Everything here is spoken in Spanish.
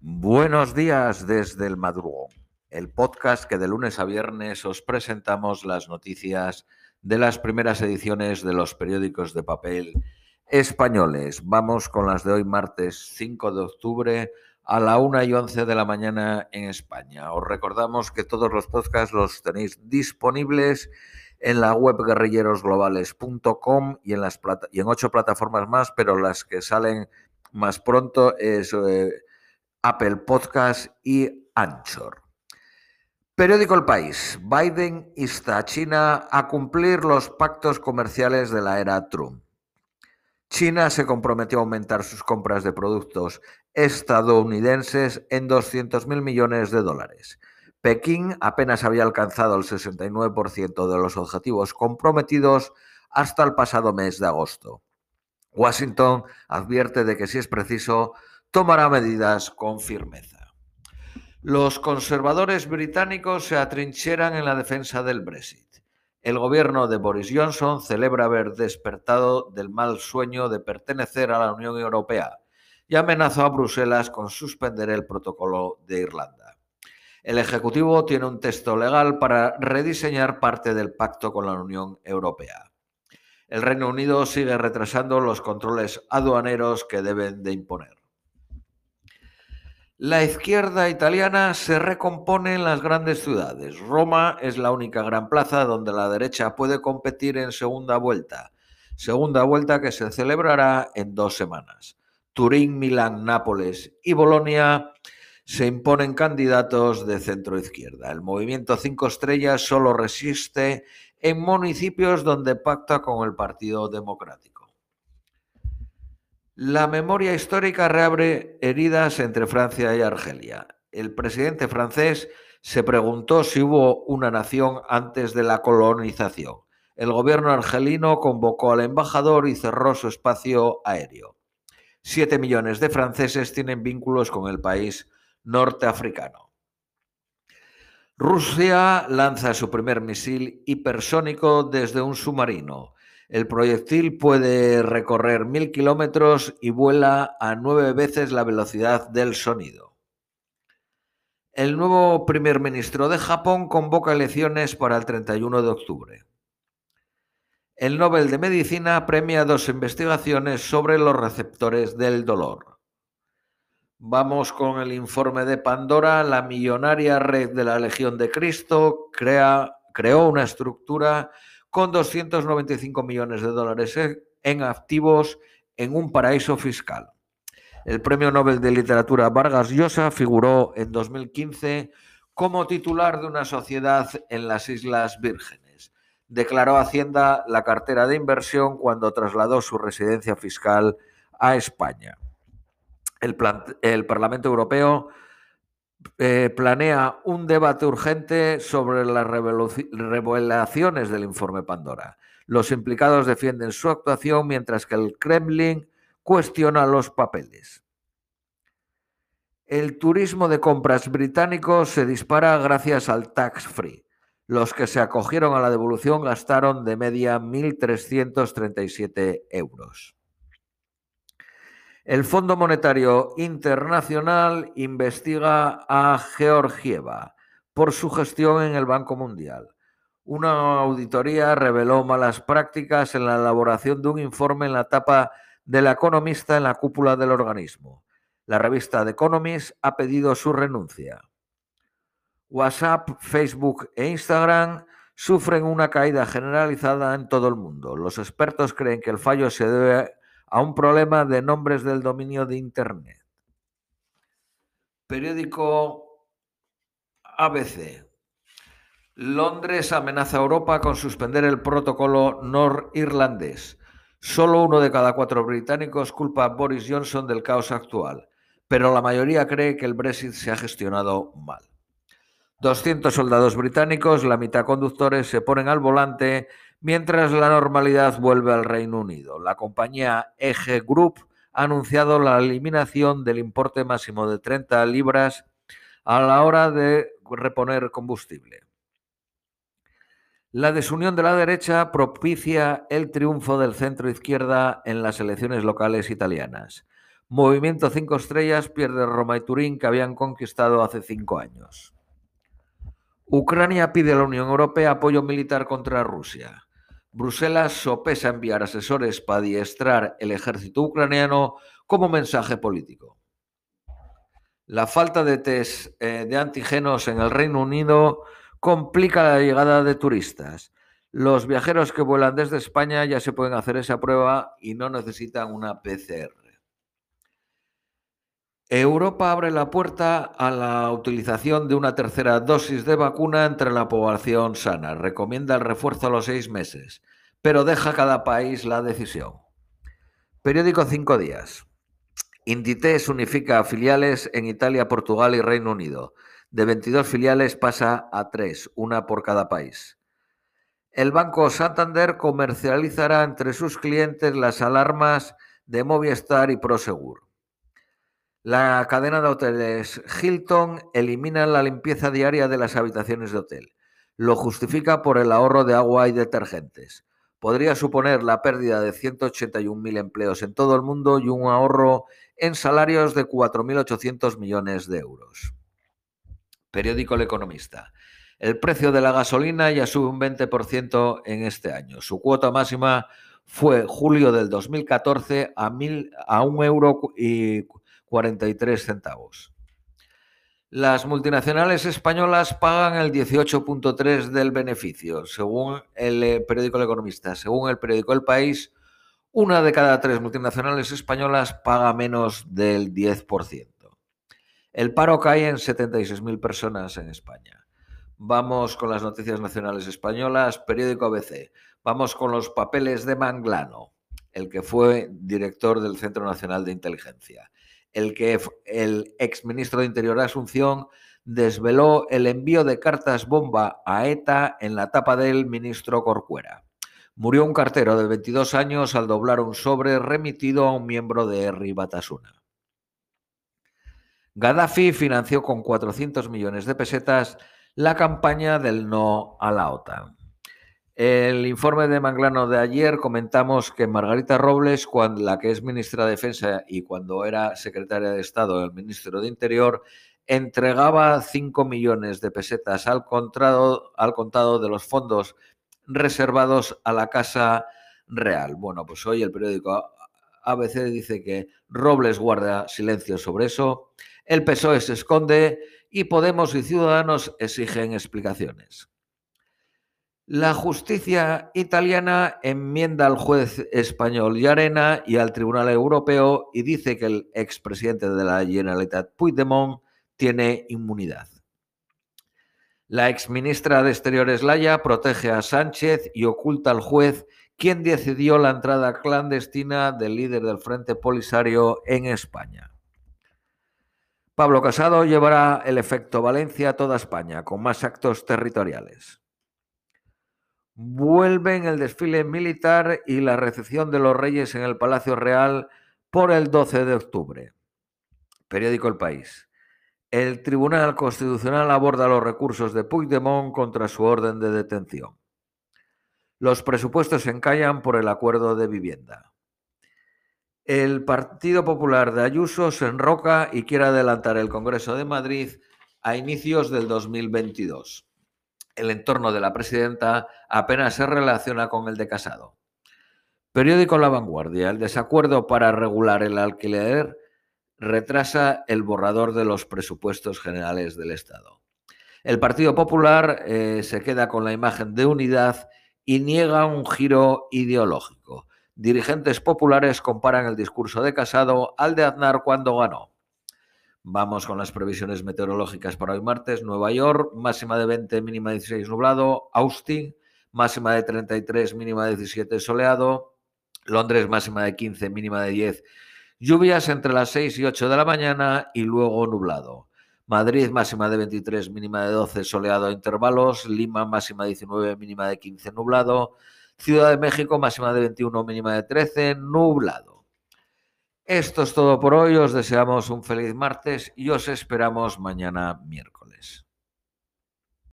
Buenos días desde el madrugón, el podcast que de lunes a viernes os presentamos las noticias de las primeras ediciones de los periódicos de papel españoles. Vamos con las de hoy, martes 5 de octubre, a la 1 y 11 de la mañana en España. Os recordamos que todos los podcasts los tenéis disponibles en la web guerrillerosglobales.com y en las y en ocho plataformas más, pero las que salen más pronto es eh, Apple Podcast y Anchor. Periódico El País. Biden insta a China a cumplir los pactos comerciales de la era Trump. China se comprometió a aumentar sus compras de productos estadounidenses en 200.000 millones de dólares. Pekín apenas había alcanzado el 69% de los objetivos comprometidos hasta el pasado mes de agosto. Washington advierte de que si es preciso, tomará medidas con firmeza. Los conservadores británicos se atrincheran en la defensa del Brexit. El gobierno de Boris Johnson celebra haber despertado del mal sueño de pertenecer a la Unión Europea y amenazó a Bruselas con suspender el protocolo de Irlanda. El Ejecutivo tiene un texto legal para rediseñar parte del pacto con la Unión Europea. El Reino Unido sigue retrasando los controles aduaneros que deben de imponer. La izquierda italiana se recompone en las grandes ciudades. Roma es la única gran plaza donde la derecha puede competir en segunda vuelta. Segunda vuelta que se celebrará en dos semanas. Turín, Milán, Nápoles y Bolonia se imponen candidatos de centro izquierda. El movimiento Cinco Estrellas solo resiste en municipios donde pacta con el Partido Democrático. La memoria histórica reabre heridas entre Francia y Argelia. El presidente francés se preguntó si hubo una nación antes de la colonización. El gobierno argelino convocó al embajador y cerró su espacio aéreo. Siete millones de franceses tienen vínculos con el país norteafricano. Rusia lanza su primer misil hipersónico desde un submarino. El proyectil puede recorrer mil kilómetros y vuela a nueve veces la velocidad del sonido. El nuevo primer ministro de Japón convoca elecciones para el 31 de octubre. El Nobel de Medicina premia dos investigaciones sobre los receptores del dolor. Vamos con el informe de Pandora. La millonaria red de la Legión de Cristo crea, creó una estructura con 295 millones de dólares en activos en un paraíso fiscal. El Premio Nobel de Literatura Vargas Llosa figuró en 2015 como titular de una sociedad en las Islas Vírgenes. Declaró Hacienda la cartera de inversión cuando trasladó su residencia fiscal a España. El, Parlamento Europeo eh, planea un debate urgente sobre las revelaciones del informe Pandora. Los implicados defienden su actuación mientras que el Kremlin cuestiona los papeles. El turismo de compras británico se dispara gracias al tax free. Los que se acogieron a la devolución gastaron de media 1.337 euros. El Fondo Monetario Internacional investiga a Georgieva por su gestión en el Banco Mundial. Una auditoría reveló malas prácticas en la elaboración de un informe en la etapa del economista en la cúpula del organismo. La revista The Economist ha pedido su renuncia. WhatsApp, Facebook e Instagram sufren una caída generalizada en todo el mundo. Los expertos creen que el fallo se debe a un problema de nombres del dominio de Internet. Periódico ABC. Londres amenaza a Europa con suspender el protocolo norirlandés. Solo uno de cada cuatro británicos culpa a Boris Johnson del caos actual, pero la mayoría cree que el Brexit se ha gestionado mal. 200 soldados británicos, la mitad conductores, se ponen al volante mientras la normalidad vuelve al Reino Unido. La compañía EG Group ha anunciado la eliminación del importe máximo de 30 libras a la hora de reponer combustible. La desunión de la derecha propicia el triunfo del centro izquierda en las elecciones locales italianas. Movimiento Cinco Estrellas pierde Roma y Turín que habían conquistado hace cinco años. Ucrania pide a la Unión Europea apoyo militar contra Rusia. Bruselas sopesa enviar asesores para adiestrar el ejército ucraniano como mensaje político. La falta de test eh, de antígenos en el Reino Unido complica la llegada de turistas. Los viajeros que vuelan desde España ya se pueden hacer esa prueba y no necesitan una PCR. Europa abre la puerta a la utilización de una tercera dosis de vacuna entre la población sana. Recomienda el refuerzo a los seis meses, pero deja a cada país la decisión. Periódico Cinco Días. Inditex unifica filiales en Italia, Portugal y Reino Unido. De 22 filiales pasa a 3, una por cada país. El Banco Santander comercializará entre sus clientes las alarmas de Movistar y Prosegur. La cadena de hoteles Hilton elimina la limpieza diaria de las habitaciones de hotel. Lo justifica por el ahorro de agua y detergentes. Podría suponer la pérdida de 181.000 empleos en todo el mundo y un ahorro en salarios de 4.800 millones de euros. Periódico El Economista. El precio de la gasolina ya sube un 20% en este año. Su cuota máxima fue julio del 2014 a, mil, a un euro y 43 centavos. Las multinacionales españolas pagan el 18.3 del beneficio, según el eh, periódico El Economista. Según el periódico El País, una de cada tres multinacionales españolas paga menos del 10%. El paro cae en 76.000 personas en España. Vamos con las noticias nacionales españolas, periódico ABC. Vamos con los papeles de Manglano, el que fue director del Centro Nacional de Inteligencia el que el exministro de Interior Asunción desveló el envío de cartas bomba a ETA en la tapa del ministro Corcuera. Murió un cartero de 22 años al doblar un sobre remitido a un miembro de Erri Batasuna. Gaddafi financió con 400 millones de pesetas la campaña del no a la OTAN. El informe de Manglano de ayer comentamos que Margarita Robles, cuando, la que es ministra de Defensa y cuando era secretaria de Estado el ministro de Interior, entregaba 5 millones de pesetas al al contado de los fondos reservados a la Casa Real. Bueno, pues hoy el periódico ABC dice que Robles guarda silencio sobre eso, el PSOE se esconde y Podemos y Ciudadanos exigen explicaciones. La justicia italiana enmienda al juez español Yarena y al Tribunal Europeo y dice que el expresidente de la Generalitat Puigdemont tiene inmunidad. La exministra de Exteriores Laya protege a Sánchez y oculta al juez quien decidió la entrada clandestina del líder del Frente Polisario en España. Pablo Casado llevará el efecto Valencia a toda España con más actos territoriales vuelven el desfile militar y la recepción de los reyes en el Palacio Real por el 12 de octubre. Periódico El País. El Tribunal Constitucional aborda los recursos de Puigdemont contra su orden de detención. Los presupuestos se encallan por el acuerdo de vivienda. El Partido Popular de Ayuso se enroca y quiere adelantar el Congreso de Madrid a inicios del 2022 el entorno de la presidenta apenas se relaciona con el de Casado. Periódico La Vanguardia. El desacuerdo para regular el alquiler retrasa el borrador de los presupuestos generales del Estado. El Partido Popular eh, se queda con la imagen de unidad y niega un giro ideológico. Dirigentes populares comparan el discurso de Casado al de Aznar cuando ganó. Vamos con las previsiones meteorológicas para hoy martes. Nueva York, máxima de 20, mínima de 16 nublado. Austin, máxima de 33, mínima de 17 soleado. Londres, máxima de 15, mínima de 10. Lluvias entre las 6 y 8 de la mañana y luego nublado. Madrid, máxima de 23, mínima de 12, soleado a intervalos. Lima, máxima de 19, mínima de 15, nublado. Ciudad de México, máxima de 21, mínima de 13, nublado. Esto es todo por hoy. Os deseamos un feliz martes y os esperamos mañana miércoles.